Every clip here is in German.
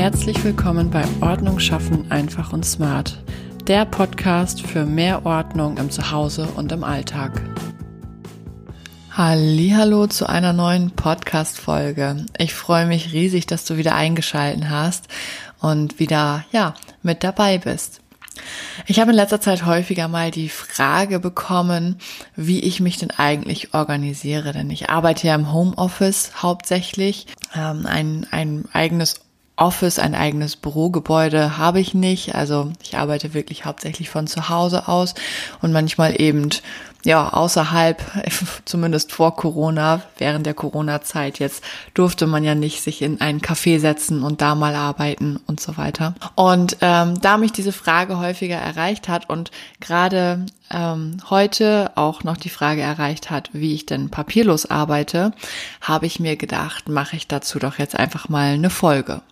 Herzlich willkommen bei Ordnung schaffen einfach und smart, der Podcast für mehr Ordnung im Zuhause und im Alltag. Hallo zu einer neuen Podcast Folge. Ich freue mich riesig, dass du wieder eingeschalten hast und wieder ja, mit dabei bist. Ich habe in letzter Zeit häufiger mal die Frage bekommen, wie ich mich denn eigentlich organisiere, denn ich arbeite ja im Homeoffice hauptsächlich, ähm, ein, ein eigenes Office, ein eigenes Bürogebäude habe ich nicht. Also ich arbeite wirklich hauptsächlich von zu Hause aus und manchmal eben ja außerhalb, zumindest vor Corona, während der Corona-Zeit jetzt durfte man ja nicht sich in einen Café setzen und da mal arbeiten und so weiter. Und ähm, da mich diese Frage häufiger erreicht hat und gerade ähm, heute auch noch die Frage erreicht hat, wie ich denn papierlos arbeite, habe ich mir gedacht, mache ich dazu doch jetzt einfach mal eine Folge.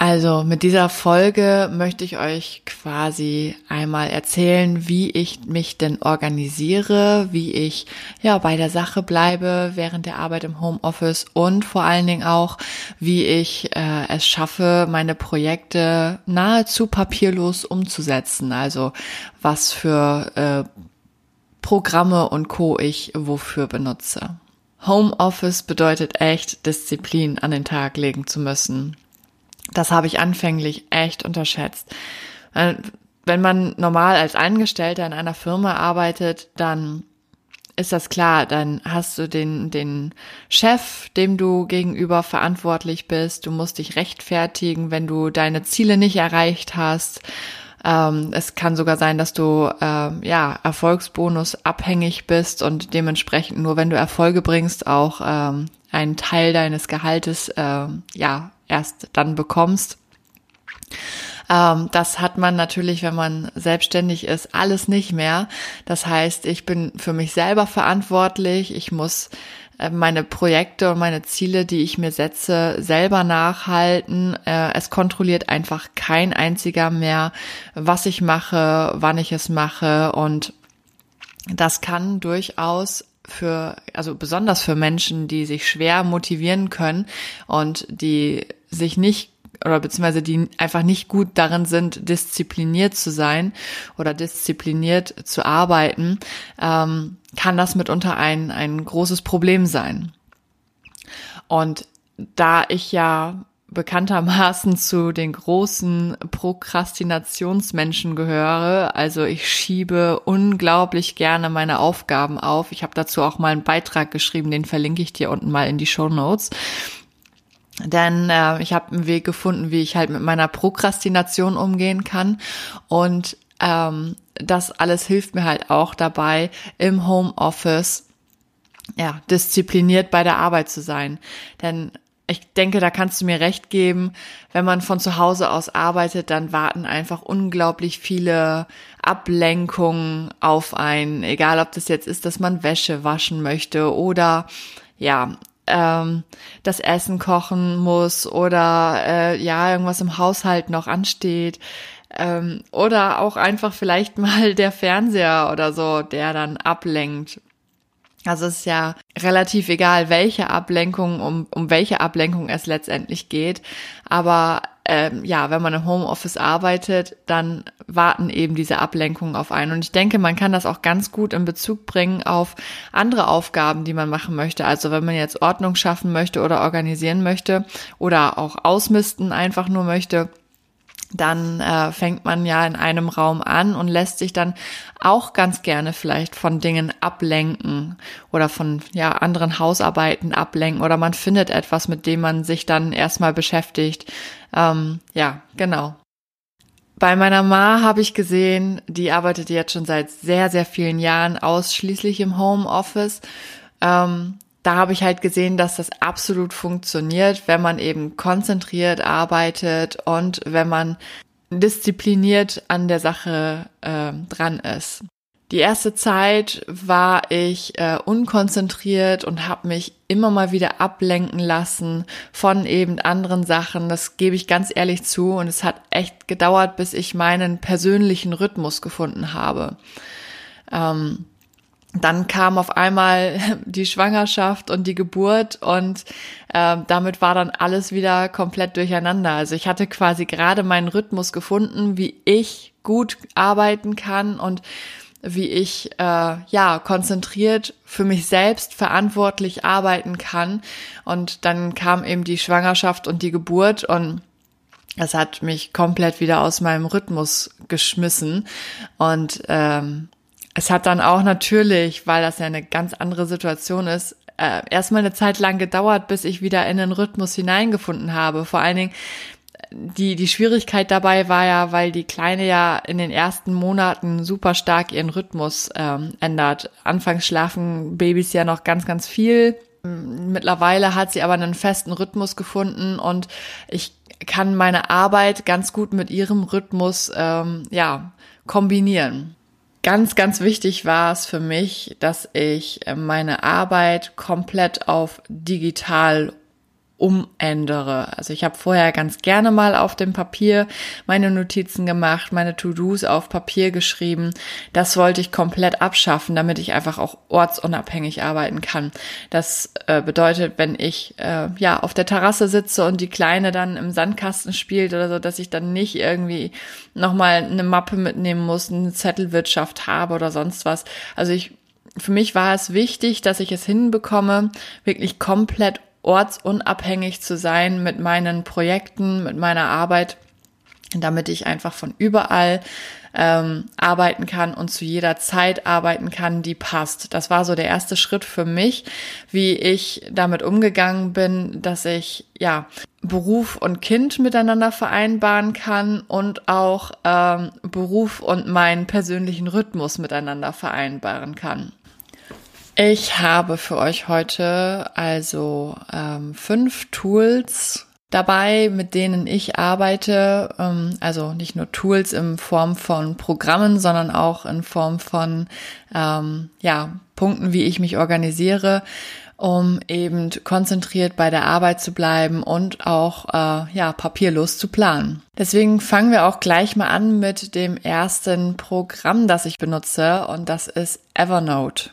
Also mit dieser Folge möchte ich euch quasi einmal erzählen, wie ich mich denn organisiere, wie ich ja bei der Sache bleibe während der Arbeit im Homeoffice und vor allen Dingen auch, wie ich äh, es schaffe, meine Projekte nahezu papierlos umzusetzen. Also was für äh, Programme und Co ich wofür benutze. Homeoffice bedeutet echt Disziplin an den Tag legen zu müssen. Das habe ich anfänglich echt unterschätzt. Äh, wenn man normal als Angestellter in einer Firma arbeitet, dann ist das klar, dann hast du den, den Chef, dem du gegenüber verantwortlich bist. Du musst dich rechtfertigen, wenn du deine Ziele nicht erreicht hast. Ähm, es kann sogar sein, dass du ähm, ja Erfolgsbonus abhängig bist und dementsprechend nur, wenn du Erfolge bringst, auch ähm, einen Teil deines Gehaltes ähm, ja erst dann bekommst. Ähm, das hat man natürlich, wenn man selbstständig ist, alles nicht mehr. Das heißt, ich bin für mich selber verantwortlich. Ich muss äh, meine Projekte und meine Ziele, die ich mir setze, selber nachhalten. Äh, es kontrolliert einfach kein einziger mehr, was ich mache, wann ich es mache und das kann durchaus für, also besonders für Menschen, die sich schwer motivieren können und die sich nicht oder beziehungsweise die einfach nicht gut darin sind, diszipliniert zu sein oder diszipliniert zu arbeiten, ähm, kann das mitunter ein, ein großes Problem sein. Und da ich ja bekanntermaßen zu den großen Prokrastinationsmenschen gehöre. Also ich schiebe unglaublich gerne meine Aufgaben auf. Ich habe dazu auch mal einen Beitrag geschrieben, den verlinke ich dir unten mal in die Show Notes. Denn äh, ich habe einen Weg gefunden, wie ich halt mit meiner Prokrastination umgehen kann. Und ähm, das alles hilft mir halt auch dabei, im Homeoffice ja, diszipliniert bei der Arbeit zu sein. Denn ich denke, da kannst du mir recht geben, wenn man von zu Hause aus arbeitet, dann warten einfach unglaublich viele Ablenkungen auf einen, egal ob das jetzt ist, dass man Wäsche waschen möchte oder ja, ähm, das Essen kochen muss oder äh, ja, irgendwas im Haushalt noch ansteht. Ähm, oder auch einfach vielleicht mal der Fernseher oder so, der dann ablenkt. Also es ist ja relativ egal, welche Ablenkung, um, um welche Ablenkung es letztendlich geht. Aber ähm, ja, wenn man im Homeoffice arbeitet, dann warten eben diese Ablenkungen auf einen. Und ich denke, man kann das auch ganz gut in Bezug bringen auf andere Aufgaben, die man machen möchte. Also wenn man jetzt Ordnung schaffen möchte oder organisieren möchte oder auch ausmisten einfach nur möchte, dann äh, fängt man ja in einem Raum an und lässt sich dann auch ganz gerne vielleicht von Dingen ablenken oder von ja anderen Hausarbeiten ablenken oder man findet etwas, mit dem man sich dann erstmal beschäftigt. Ähm, ja, genau. Bei meiner Ma habe ich gesehen, die arbeitet jetzt schon seit sehr, sehr vielen Jahren ausschließlich im Homeoffice. Ähm, da habe ich halt gesehen, dass das absolut funktioniert, wenn man eben konzentriert arbeitet und wenn man diszipliniert an der Sache äh, dran ist. Die erste Zeit war ich äh, unkonzentriert und habe mich immer mal wieder ablenken lassen von eben anderen Sachen. Das gebe ich ganz ehrlich zu. Und es hat echt gedauert, bis ich meinen persönlichen Rhythmus gefunden habe. Ähm, dann kam auf einmal die Schwangerschaft und die Geburt und äh, damit war dann alles wieder komplett durcheinander. Also ich hatte quasi gerade meinen Rhythmus gefunden, wie ich gut arbeiten kann und wie ich äh, ja konzentriert für mich selbst verantwortlich arbeiten kann. Und dann kam eben die Schwangerschaft und die Geburt und es hat mich komplett wieder aus meinem Rhythmus geschmissen und ähm, es hat dann auch natürlich, weil das ja eine ganz andere Situation ist, äh, erstmal eine Zeit lang gedauert, bis ich wieder in den Rhythmus hineingefunden habe. Vor allen Dingen, die, die Schwierigkeit dabei war ja, weil die Kleine ja in den ersten Monaten super stark ihren Rhythmus ähm, ändert. Anfangs schlafen Babys ja noch ganz, ganz viel. Mittlerweile hat sie aber einen festen Rhythmus gefunden und ich kann meine Arbeit ganz gut mit ihrem Rhythmus ähm, ja kombinieren ganz, ganz wichtig war es für mich, dass ich äh, meine Arbeit komplett auf digital umändere. Also ich habe vorher ganz gerne mal auf dem Papier meine Notizen gemacht, meine To-Dos auf Papier geschrieben. Das wollte ich komplett abschaffen, damit ich einfach auch ortsunabhängig arbeiten kann. Das äh, bedeutet, wenn ich äh, ja auf der Terrasse sitze und die Kleine dann im Sandkasten spielt oder so, dass ich dann nicht irgendwie nochmal eine Mappe mitnehmen muss, eine Zettelwirtschaft habe oder sonst was. Also ich für mich war es wichtig, dass ich es hinbekomme, wirklich komplett ortsunabhängig zu sein mit meinen Projekten, mit meiner Arbeit, damit ich einfach von überall ähm, arbeiten kann und zu jeder Zeit arbeiten kann, die passt. Das war so der erste Schritt für mich, wie ich damit umgegangen bin, dass ich ja Beruf und Kind miteinander vereinbaren kann und auch ähm, Beruf und meinen persönlichen Rhythmus miteinander vereinbaren kann. Ich habe für euch heute also ähm, fünf Tools dabei, mit denen ich arbeite. Ähm, also nicht nur Tools in Form von Programmen, sondern auch in Form von ähm, ja, Punkten, wie ich mich organisiere, um eben konzentriert bei der Arbeit zu bleiben und auch äh, ja papierlos zu planen. Deswegen fangen wir auch gleich mal an mit dem ersten Programm, das ich benutze und das ist Evernote.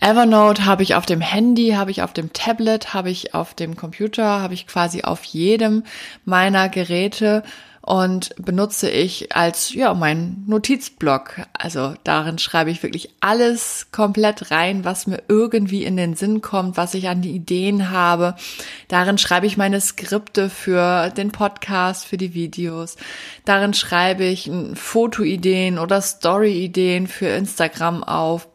Evernote habe ich auf dem Handy, habe ich auf dem Tablet, habe ich auf dem Computer, habe ich quasi auf jedem meiner Geräte und benutze ich als ja mein Notizblock. Also darin schreibe ich wirklich alles komplett rein, was mir irgendwie in den Sinn kommt, was ich an die Ideen habe. Darin schreibe ich meine Skripte für den Podcast, für die Videos. Darin schreibe ich Fotoideen oder Storyideen für Instagram auf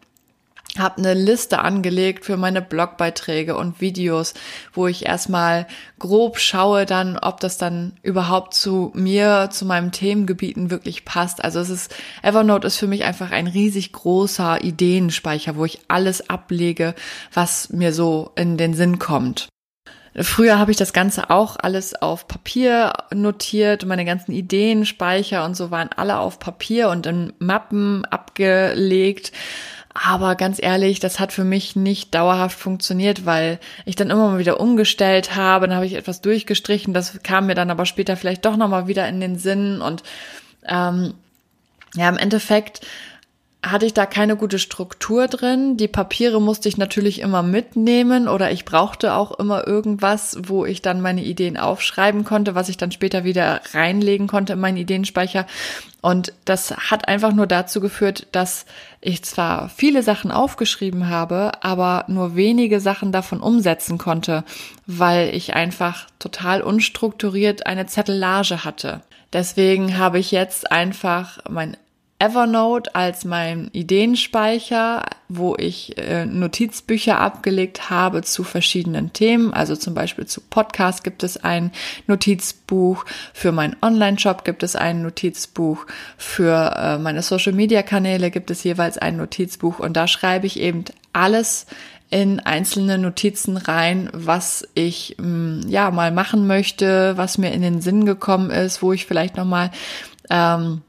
habe eine Liste angelegt für meine Blogbeiträge und Videos, wo ich erstmal grob schaue dann, ob das dann überhaupt zu mir, zu meinem Themengebieten wirklich passt. Also es ist, Evernote ist für mich einfach ein riesig großer Ideenspeicher, wo ich alles ablege, was mir so in den Sinn kommt. Früher habe ich das Ganze auch alles auf Papier notiert. Meine ganzen Ideen, Speicher und so waren alle auf Papier und in Mappen abgelegt. Aber ganz ehrlich, das hat für mich nicht dauerhaft funktioniert, weil ich dann immer mal wieder umgestellt habe, dann habe ich etwas durchgestrichen, das kam mir dann aber später vielleicht doch nochmal wieder in den Sinn. Und ähm, ja, im Endeffekt hatte ich da keine gute Struktur drin. Die Papiere musste ich natürlich immer mitnehmen oder ich brauchte auch immer irgendwas, wo ich dann meine Ideen aufschreiben konnte, was ich dann später wieder reinlegen konnte in meinen Ideenspeicher. Und das hat einfach nur dazu geführt, dass ich zwar viele Sachen aufgeschrieben habe, aber nur wenige Sachen davon umsetzen konnte, weil ich einfach total unstrukturiert eine Zettelage hatte. Deswegen habe ich jetzt einfach mein Evernote als mein Ideenspeicher, wo ich äh, Notizbücher abgelegt habe zu verschiedenen Themen. Also zum Beispiel zu Podcast gibt es ein Notizbuch, für meinen Online-Shop gibt es ein Notizbuch, für äh, meine Social-Media-Kanäle gibt es jeweils ein Notizbuch und da schreibe ich eben alles in einzelne Notizen rein, was ich mh, mm, ja mal machen möchte, was mir in den Sinn gekommen ist, wo ich vielleicht noch mal ähm,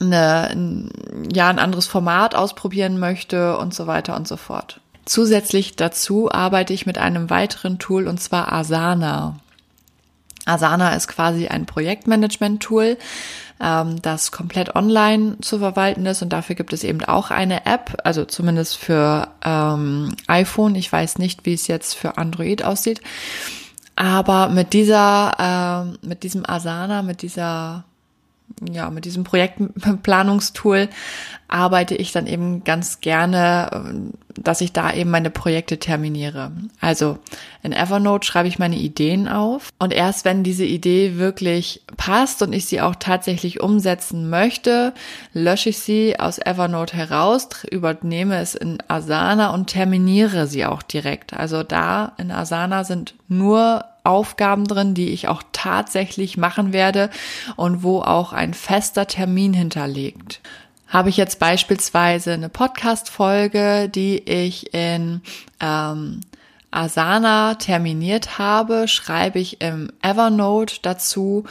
eine, ja, ein anderes Format ausprobieren möchte und so weiter und so fort. Zusätzlich dazu arbeite ich mit einem weiteren Tool und zwar Asana. Asana ist quasi ein Projektmanagement-Tool, ähm, das komplett online zu verwalten ist und dafür gibt es eben auch eine App, also zumindest für ähm, iPhone. Ich weiß nicht, wie es jetzt für Android aussieht. Aber mit dieser, äh, mit diesem Asana, mit dieser ja, mit diesem Projektplanungstool arbeite ich dann eben ganz gerne, dass ich da eben meine Projekte terminiere. Also in Evernote schreibe ich meine Ideen auf und erst wenn diese Idee wirklich passt und ich sie auch tatsächlich umsetzen möchte, lösche ich sie aus Evernote heraus, übernehme es in Asana und terminiere sie auch direkt. Also da in Asana sind nur Aufgaben drin, die ich auch tatsächlich machen werde und wo auch ein fester Termin hinterlegt. Habe ich jetzt beispielsweise eine Podcast-Folge, die ich in ähm, Asana terminiert habe, schreibe ich im Evernote dazu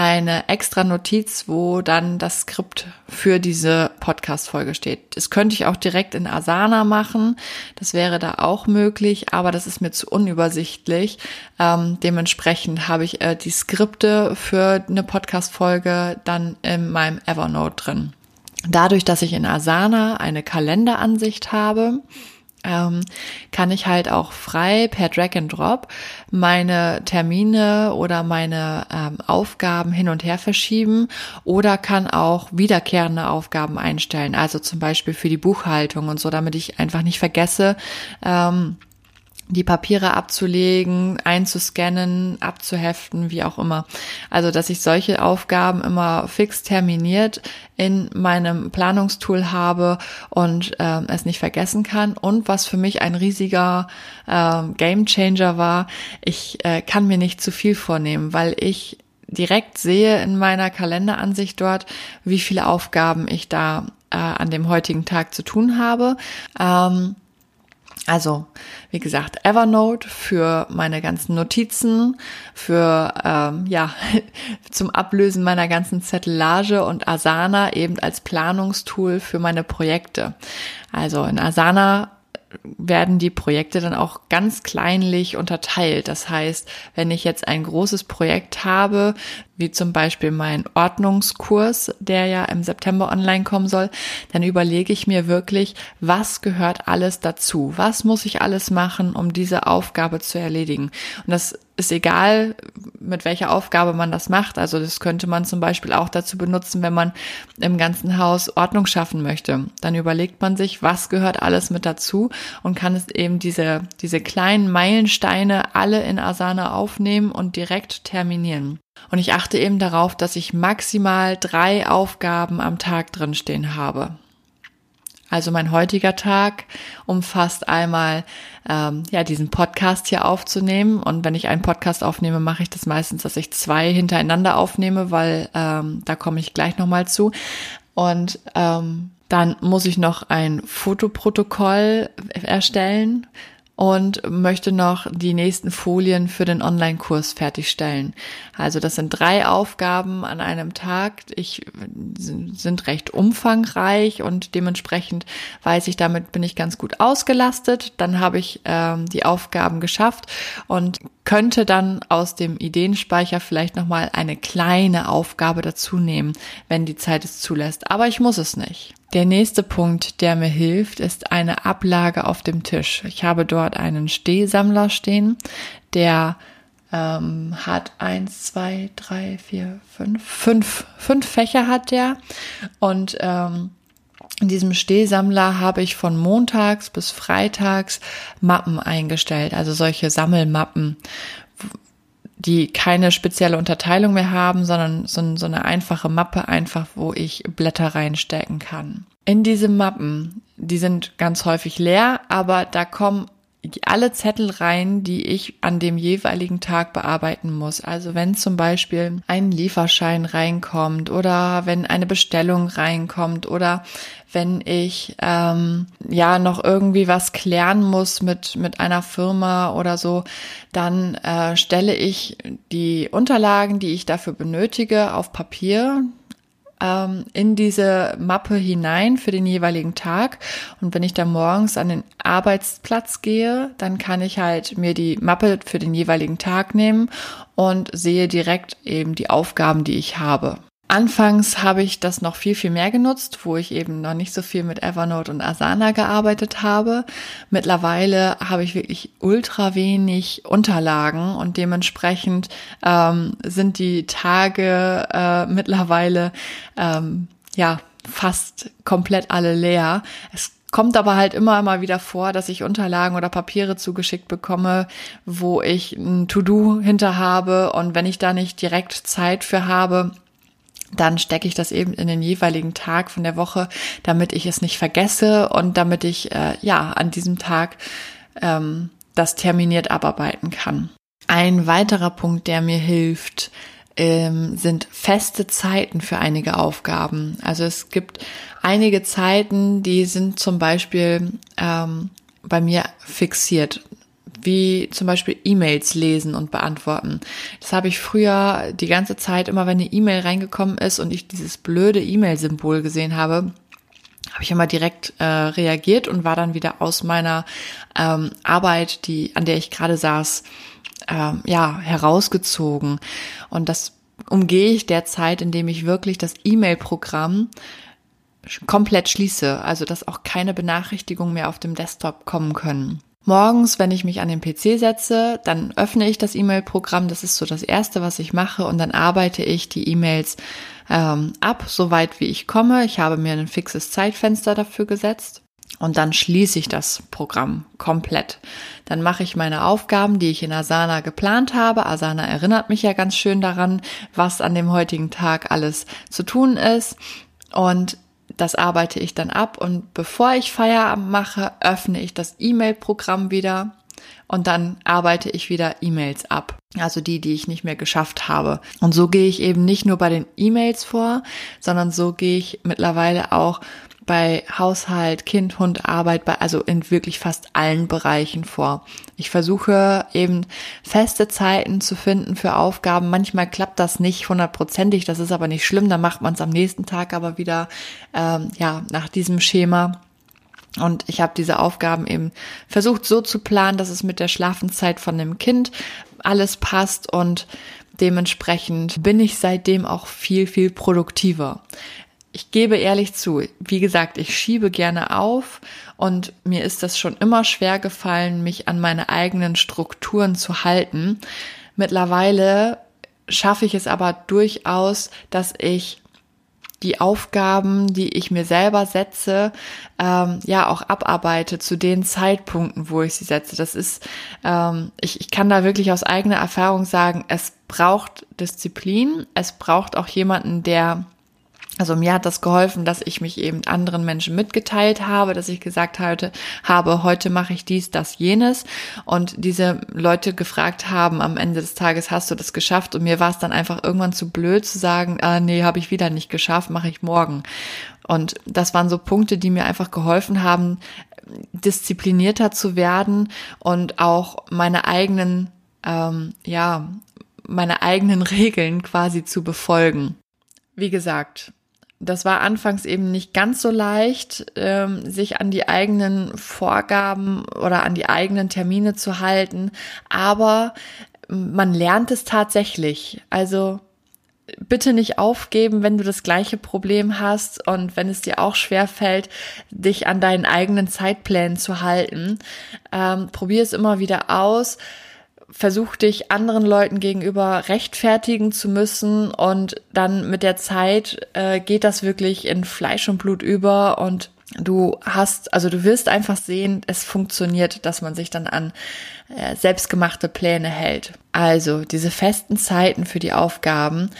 eine extra Notiz, wo dann das Skript für diese Podcast-Folge steht. Das könnte ich auch direkt in Asana machen. Das wäre da auch möglich, aber das ist mir zu unübersichtlich. Ähm, dementsprechend habe ich äh, die Skripte für eine Podcast-Folge dann in meinem Evernote drin. Dadurch, dass ich in Asana eine Kalenderansicht habe, ähm, kann ich halt auch frei per Drag and Drop meine Termine oder meine ähm, Aufgaben hin und her verschieben oder kann auch wiederkehrende Aufgaben einstellen, also zum Beispiel für die Buchhaltung und so, damit ich einfach nicht vergesse, ähm, die Papiere abzulegen, einzuscannen, abzuheften, wie auch immer. Also, dass ich solche Aufgaben immer fix terminiert in meinem Planungstool habe und äh, es nicht vergessen kann. Und was für mich ein riesiger äh, Game Changer war, ich äh, kann mir nicht zu viel vornehmen, weil ich direkt sehe in meiner Kalenderansicht dort, wie viele Aufgaben ich da äh, an dem heutigen Tag zu tun habe. Ähm, also, wie gesagt, Evernote für meine ganzen Notizen, für ähm, ja zum Ablösen meiner ganzen Zettelage und Asana eben als Planungstool für meine Projekte. Also in Asana werden die Projekte dann auch ganz kleinlich unterteilt. Das heißt, wenn ich jetzt ein großes Projekt habe, wie zum Beispiel mein Ordnungskurs, der ja im September online kommen soll, dann überlege ich mir wirklich, was gehört alles dazu? Was muss ich alles machen, um diese Aufgabe zu erledigen? Und das ist egal, mit welcher Aufgabe man das macht. Also das könnte man zum Beispiel auch dazu benutzen, wenn man im ganzen Haus Ordnung schaffen möchte. Dann überlegt man sich, was gehört alles mit dazu und kann es eben diese, diese kleinen Meilensteine alle in Asana aufnehmen und direkt terminieren. Und ich achte eben darauf, dass ich maximal drei Aufgaben am Tag drinstehen habe. Also mein heutiger Tag umfasst einmal ähm, ja diesen Podcast hier aufzunehmen und wenn ich einen Podcast aufnehme, mache ich das meistens, dass ich zwei hintereinander aufnehme, weil ähm, da komme ich gleich nochmal zu. Und ähm, dann muss ich noch ein Fotoprotokoll erstellen und möchte noch die nächsten Folien für den Online-Kurs fertigstellen. Also das sind drei Aufgaben an einem Tag. Ich sind recht umfangreich und dementsprechend weiß ich, damit bin ich ganz gut ausgelastet. Dann habe ich ähm, die Aufgaben geschafft und könnte dann aus dem Ideenspeicher vielleicht nochmal eine kleine Aufgabe dazu nehmen, wenn die Zeit es zulässt. Aber ich muss es nicht. Der nächste Punkt, der mir hilft, ist eine Ablage auf dem Tisch. Ich habe dort einen Stehsammler stehen, der ähm, hat eins, zwei, drei, vier, fünf, fünf, fünf Fächer hat der und ähm, in diesem Stehsammler habe ich von montags bis freitags Mappen eingestellt, also solche Sammelmappen, die keine spezielle Unterteilung mehr haben, sondern so, so eine einfache Mappe einfach, wo ich Blätter reinstecken kann. In diese Mappen, die sind ganz häufig leer, aber da kommen alle Zettel rein, die ich an dem jeweiligen Tag bearbeiten muss. Also wenn zum Beispiel ein Lieferschein reinkommt oder wenn eine Bestellung reinkommt oder wenn ich ähm, ja noch irgendwie was klären muss mit mit einer Firma oder so, dann äh, stelle ich die Unterlagen, die ich dafür benötige, auf Papier ähm, in diese Mappe hinein für den jeweiligen Tag. Und wenn ich dann morgens an den Arbeitsplatz gehe, dann kann ich halt mir die Mappe für den jeweiligen Tag nehmen und sehe direkt eben die Aufgaben, die ich habe. Anfangs habe ich das noch viel, viel mehr genutzt, wo ich eben noch nicht so viel mit Evernote und Asana gearbeitet habe. Mittlerweile habe ich wirklich ultra wenig Unterlagen und dementsprechend ähm, sind die Tage äh, mittlerweile ähm, ja fast komplett alle leer. Es kommt aber halt immer mal wieder vor, dass ich Unterlagen oder Papiere zugeschickt bekomme, wo ich ein To-Do hinter habe und wenn ich da nicht direkt Zeit für habe, dann stecke ich das eben in den jeweiligen Tag von der Woche, damit ich es nicht vergesse und damit ich äh, ja an diesem Tag ähm, das terminiert abarbeiten kann. Ein weiterer Punkt, der mir hilft, ähm, sind feste Zeiten für einige Aufgaben. Also es gibt einige Zeiten, die sind zum Beispiel ähm, bei mir fixiert wie zum Beispiel E-Mails lesen und beantworten. Das habe ich früher die ganze Zeit, immer wenn eine E-Mail reingekommen ist und ich dieses blöde E-Mail-Symbol gesehen habe, habe ich immer direkt äh, reagiert und war dann wieder aus meiner ähm, Arbeit, die an der ich gerade saß, ähm, ja herausgezogen. Und das umgehe ich derzeit, indem ich wirklich das E-Mail-Programm komplett schließe, also dass auch keine Benachrichtigungen mehr auf dem Desktop kommen können. Morgens, wenn ich mich an den PC setze, dann öffne ich das E-Mail-Programm. Das ist so das Erste, was ich mache. Und dann arbeite ich die E-Mails ähm, ab, soweit wie ich komme. Ich habe mir ein fixes Zeitfenster dafür gesetzt. Und dann schließe ich das Programm komplett. Dann mache ich meine Aufgaben, die ich in Asana geplant habe. Asana erinnert mich ja ganz schön daran, was an dem heutigen Tag alles zu tun ist. Und das arbeite ich dann ab und bevor ich Feierabend mache, öffne ich das E-Mail-Programm wieder und dann arbeite ich wieder E-Mails ab. Also die, die ich nicht mehr geschafft habe. Und so gehe ich eben nicht nur bei den E-Mails vor, sondern so gehe ich mittlerweile auch bei Haushalt, Kind, Hund, Arbeit, bei, also in wirklich fast allen Bereichen vor. Ich versuche eben feste Zeiten zu finden für Aufgaben. Manchmal klappt das nicht hundertprozentig, das ist aber nicht schlimm, dann macht man es am nächsten Tag aber wieder ähm, ja nach diesem Schema. Und ich habe diese Aufgaben eben versucht so zu planen, dass es mit der Schlafenszeit von dem Kind alles passt und dementsprechend bin ich seitdem auch viel, viel produktiver ich gebe ehrlich zu, wie gesagt, ich schiebe gerne auf und mir ist das schon immer schwer gefallen, mich an meine eigenen Strukturen zu halten. Mittlerweile schaffe ich es aber durchaus, dass ich die Aufgaben, die ich mir selber setze, ähm, ja auch abarbeite zu den Zeitpunkten, wo ich sie setze. Das ist, ähm, ich, ich kann da wirklich aus eigener Erfahrung sagen, es braucht Disziplin, es braucht auch jemanden, der also mir hat das geholfen, dass ich mich eben anderen Menschen mitgeteilt habe, dass ich gesagt hatte, habe, heute mache ich dies, das, jenes und diese Leute gefragt haben am Ende des Tages, hast du das geschafft? Und mir war es dann einfach irgendwann zu blöd zu sagen, ah, nee, habe ich wieder nicht geschafft, mache ich morgen. Und das waren so Punkte, die mir einfach geholfen haben, disziplinierter zu werden und auch meine eigenen, ähm, ja, meine eigenen Regeln quasi zu befolgen. Wie gesagt, das war anfangs eben nicht ganz so leicht, ähm, sich an die eigenen Vorgaben oder an die eigenen Termine zu halten, aber man lernt es tatsächlich. Also bitte nicht aufgeben, wenn du das gleiche Problem hast und wenn es dir auch schwer fällt, dich an deinen eigenen Zeitplänen zu halten. Ähm, probier es immer wieder aus versuch dich anderen Leuten gegenüber rechtfertigen zu müssen und dann mit der Zeit äh, geht das wirklich in Fleisch und Blut über und du hast, also du wirst einfach sehen, es funktioniert, dass man sich dann an äh, selbstgemachte Pläne hält. Also diese festen Zeiten für die Aufgaben,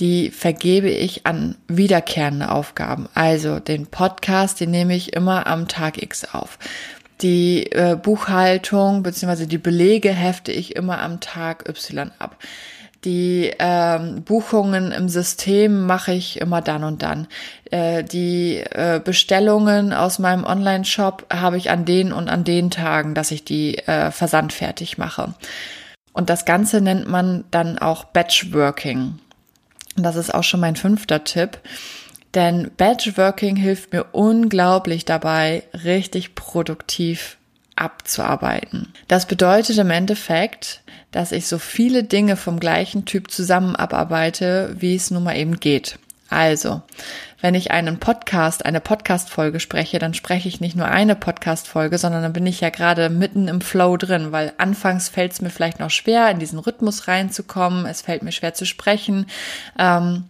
die vergebe ich an wiederkehrende Aufgaben. Also den Podcast, den nehme ich immer am Tag X auf. Die äh, Buchhaltung bzw. die Belege hefte ich immer am Tag Y ab. Die ähm, Buchungen im System mache ich immer dann und dann. Äh, die äh, Bestellungen aus meinem Online-Shop habe ich an den und an den Tagen, dass ich die äh, versandfertig mache. Und das Ganze nennt man dann auch Batchworking. Das ist auch schon mein fünfter Tipp. Denn Batchworking hilft mir unglaublich dabei, richtig produktiv abzuarbeiten. Das bedeutet im Endeffekt, dass ich so viele Dinge vom gleichen Typ zusammen abarbeite, wie es nun mal eben geht. Also, wenn ich einen Podcast, eine Podcast-Folge spreche, dann spreche ich nicht nur eine Podcast-Folge, sondern dann bin ich ja gerade mitten im Flow drin, weil anfangs fällt es mir vielleicht noch schwer, in diesen Rhythmus reinzukommen. Es fällt mir schwer zu sprechen. Ähm,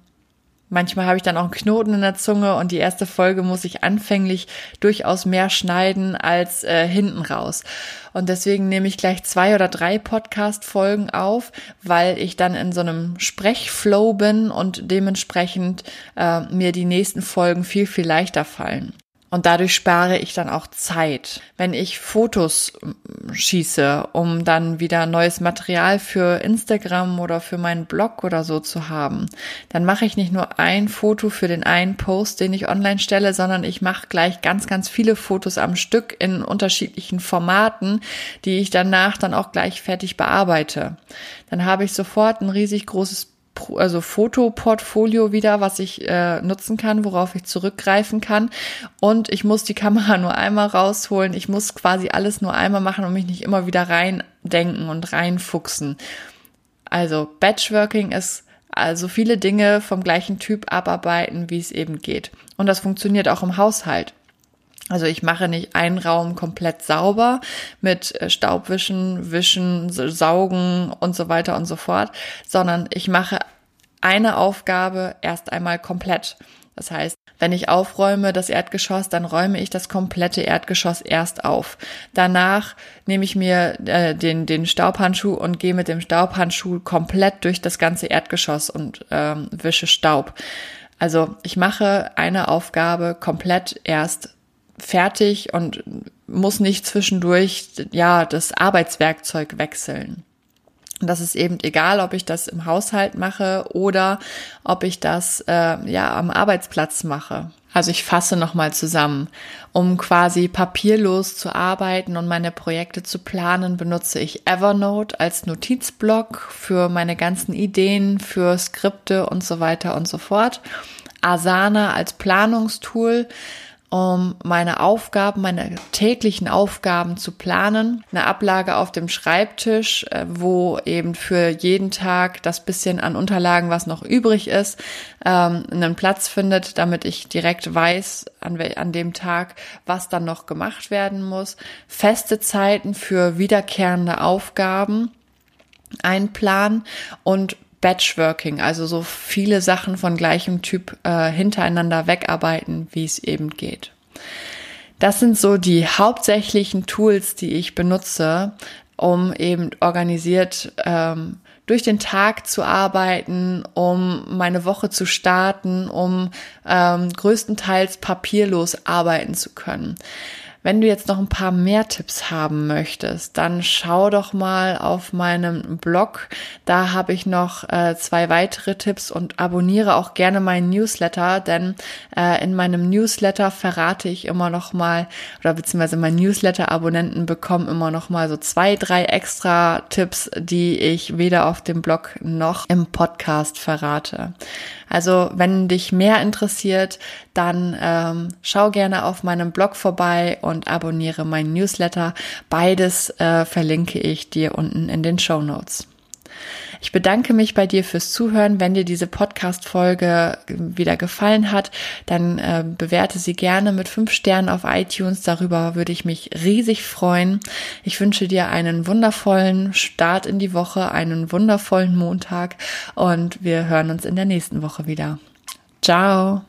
Manchmal habe ich dann auch einen Knoten in der Zunge und die erste Folge muss ich anfänglich durchaus mehr schneiden als äh, hinten raus. Und deswegen nehme ich gleich zwei oder drei Podcast-Folgen auf, weil ich dann in so einem Sprechflow bin und dementsprechend äh, mir die nächsten Folgen viel, viel leichter fallen. Und dadurch spare ich dann auch Zeit. Wenn ich Fotos schieße, um dann wieder neues Material für Instagram oder für meinen Blog oder so zu haben, dann mache ich nicht nur ein Foto für den einen Post, den ich online stelle, sondern ich mache gleich ganz, ganz viele Fotos am Stück in unterschiedlichen Formaten, die ich danach dann auch gleich fertig bearbeite. Dann habe ich sofort ein riesig großes also Fotoportfolio wieder, was ich äh, nutzen kann, worauf ich zurückgreifen kann. Und ich muss die Kamera nur einmal rausholen. Ich muss quasi alles nur einmal machen und mich nicht immer wieder reindenken und reinfuchsen. Also Batchworking ist also viele Dinge vom gleichen Typ abarbeiten, wie es eben geht. Und das funktioniert auch im Haushalt. Also ich mache nicht einen Raum komplett sauber mit äh, Staubwischen, Wischen, Saugen und so weiter und so fort, sondern ich mache eine Aufgabe erst einmal komplett. Das heißt, wenn ich aufräume das Erdgeschoss, dann räume ich das komplette Erdgeschoss erst auf. Danach nehme ich mir äh, den, den Staubhandschuh und gehe mit dem Staubhandschuh komplett durch das ganze Erdgeschoss und ähm, wische Staub. Also ich mache eine Aufgabe komplett erst fertig und muss nicht zwischendurch ja das Arbeitswerkzeug wechseln. Und das ist eben egal, ob ich das im Haushalt mache oder ob ich das äh, ja am Arbeitsplatz mache. Also ich fasse nochmal zusammen. Um quasi papierlos zu arbeiten und meine Projekte zu planen, benutze ich Evernote als Notizblock für meine ganzen Ideen, für Skripte und so weiter und so fort. Asana als Planungstool um meine Aufgaben, meine täglichen Aufgaben zu planen. Eine Ablage auf dem Schreibtisch, äh, wo eben für jeden Tag das bisschen an Unterlagen, was noch übrig ist, ähm, einen Platz findet, damit ich direkt weiß, an, an dem Tag, was dann noch gemacht werden muss. Feste Zeiten für wiederkehrende Aufgaben einplanen und Batchworking, also so viele Sachen von gleichem Typ äh, hintereinander wegarbeiten, wie es eben geht. Das sind so die hauptsächlichen Tools, die ich benutze, um eben organisiert ähm, durch den Tag zu arbeiten, um meine Woche zu starten, um ähm, größtenteils papierlos arbeiten zu können. Wenn du jetzt noch ein paar mehr Tipps haben möchtest, dann schau doch mal auf meinem Blog. Da habe ich noch äh, zwei weitere Tipps und abonniere auch gerne meinen Newsletter, denn äh, in meinem Newsletter verrate ich immer noch mal oder beziehungsweise meine Newsletter-Abonnenten bekommen immer noch mal so zwei, drei extra Tipps, die ich weder auf dem Blog noch im Podcast verrate. Also wenn dich mehr interessiert, dann ähm, schau gerne auf meinem Blog vorbei und abonniere meinen Newsletter. Beides äh, verlinke ich dir unten in den Show Notes. Ich bedanke mich bei dir fürs Zuhören. Wenn dir diese Podcast-Folge wieder gefallen hat, dann äh, bewerte sie gerne mit fünf Sternen auf iTunes. Darüber würde ich mich riesig freuen. Ich wünsche dir einen wundervollen Start in die Woche, einen wundervollen Montag und wir hören uns in der nächsten Woche wieder. Ciao!